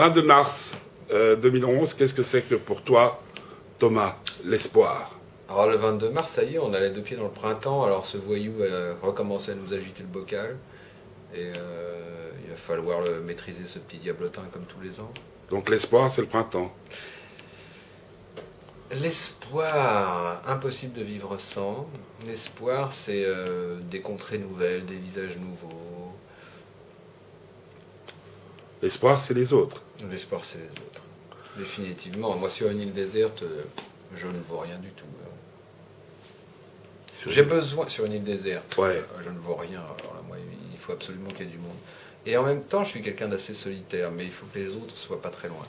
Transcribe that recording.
22 mars euh, 2011, qu'est-ce que c'est que pour toi, Thomas, l'espoir? Alors le 22 mars, ça y est, on a les deux pieds dans le printemps, alors ce voyou va recommencer à nous agiter le bocal. Et euh, il va falloir le maîtriser, ce petit diablotin, comme tous les ans. Donc l'espoir, c'est le printemps. L'espoir, impossible de vivre sans. L'espoir, c'est euh, des contrées nouvelles, des visages nouveaux. L'espoir, c'est les autres. L'espoir, c'est les autres. Définitivement. Moi, sur une île déserte, euh, je ne vois rien du tout. J'ai besoin, sur une île déserte, Ouais. euh, je ne vois rien. Alors là, moi, il faut absolument qu'il y ait du monde. Et en même temps, je suis quelqu'un d'assez solitaire, mais il faut que les autres soient pas très loin.